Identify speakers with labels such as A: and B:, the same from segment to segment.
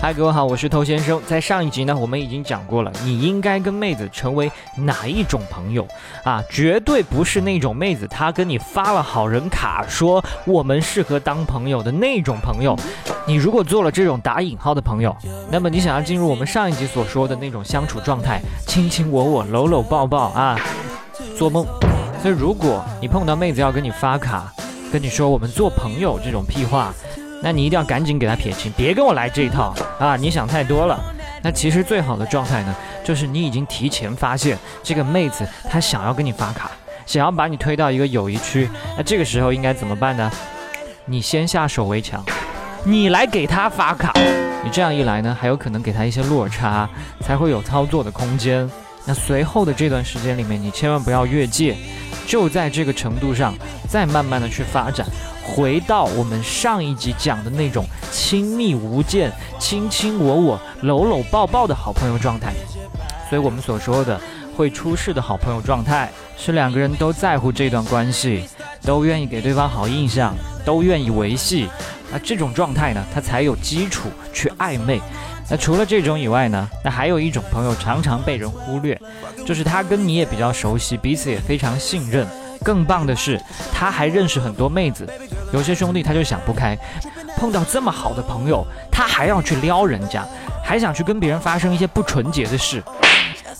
A: 嗨，各位好，我是头先生。在上一集呢，我们已经讲过了，你应该跟妹子成为哪一种朋友啊？绝对不是那种妹子她跟你发了好人卡，说我们适合当朋友的那种朋友。你如果做了这种打引号的朋友，那么你想要进入我们上一集所说的那种相处状态，卿卿我我，搂搂抱抱啊，做梦。所以如果你碰到妹子要跟你发卡，跟你说我们做朋友这种屁话。那你一定要赶紧给他撇清，别跟我来这一套啊！你想太多了。那其实最好的状态呢，就是你已经提前发现这个妹子她想要跟你发卡，想要把你推到一个友谊区。那这个时候应该怎么办呢？你先下手为强，你来给她发卡。你这样一来呢，还有可能给她一些落差，才会有操作的空间。那随后的这段时间里面，你千万不要越界，就在这个程度上再慢慢的去发展。回到我们上一集讲的那种亲密无间、卿卿我我、搂搂抱抱的好朋友状态。所以，我们所说的会出事的好朋友状态，是两个人都在乎这段关系，都愿意给对方好印象，都愿意维系。那这种状态呢，他才有基础去暧昧。那除了这种以外呢，那还有一种朋友常常被人忽略，就是他跟你也比较熟悉，彼此也非常信任。更棒的是，他还认识很多妹子。有些兄弟他就想不开，碰到这么好的朋友，他还要去撩人家，还想去跟别人发生一些不纯洁的事。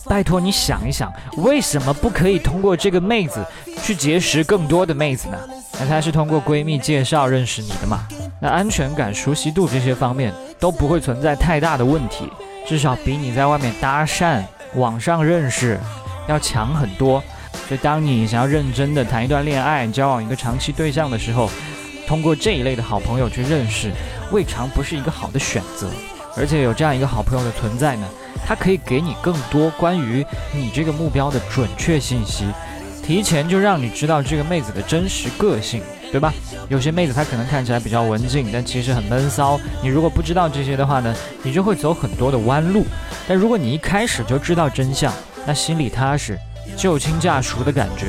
A: 拜托你想一想，为什么不可以通过这个妹子去结识更多的妹子呢？那她是通过闺蜜介绍认识你的嘛？那安全感、熟悉度这些方面都不会存在太大的问题，至少比你在外面搭讪、网上认识要强很多。所以，当你想要认真的谈一段恋爱、交往一个长期对象的时候，通过这一类的好朋友去认识，未尝不是一个好的选择。而且有这样一个好朋友的存在呢，他可以给你更多关于你这个目标的准确信息，提前就让你知道这个妹子的真实个性，对吧？有些妹子她可能看起来比较文静，但其实很闷骚。你如果不知道这些的话呢，你就会走很多的弯路。但如果你一开始就知道真相，那心里踏实。就亲驾熟的感觉。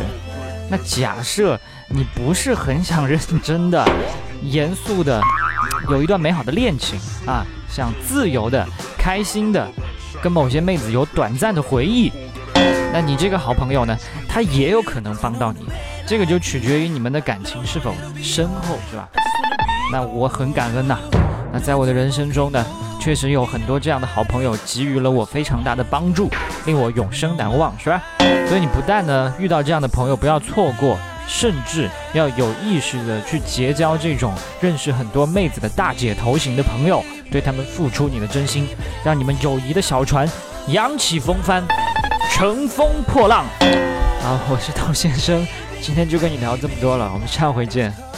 A: 那假设你不是很想认真的、严肃的有一段美好的恋情啊，想自由的、开心的跟某些妹子有短暂的回忆，那你这个好朋友呢，他也有可能帮到你。这个就取决于你们的感情是否深厚，是吧？那我很感恩呐。那在我的人生中呢？确实有很多这样的好朋友给予了我非常大的帮助，令我永生难忘，是吧？所以你不但呢遇到这样的朋友不要错过，甚至要有意识的去结交这种认识很多妹子的大姐头型的朋友，对他们付出你的真心，让你们友谊的小船扬起风帆，乘风破浪。好，我是陶先生，今天就跟你聊这么多了，我们下回见。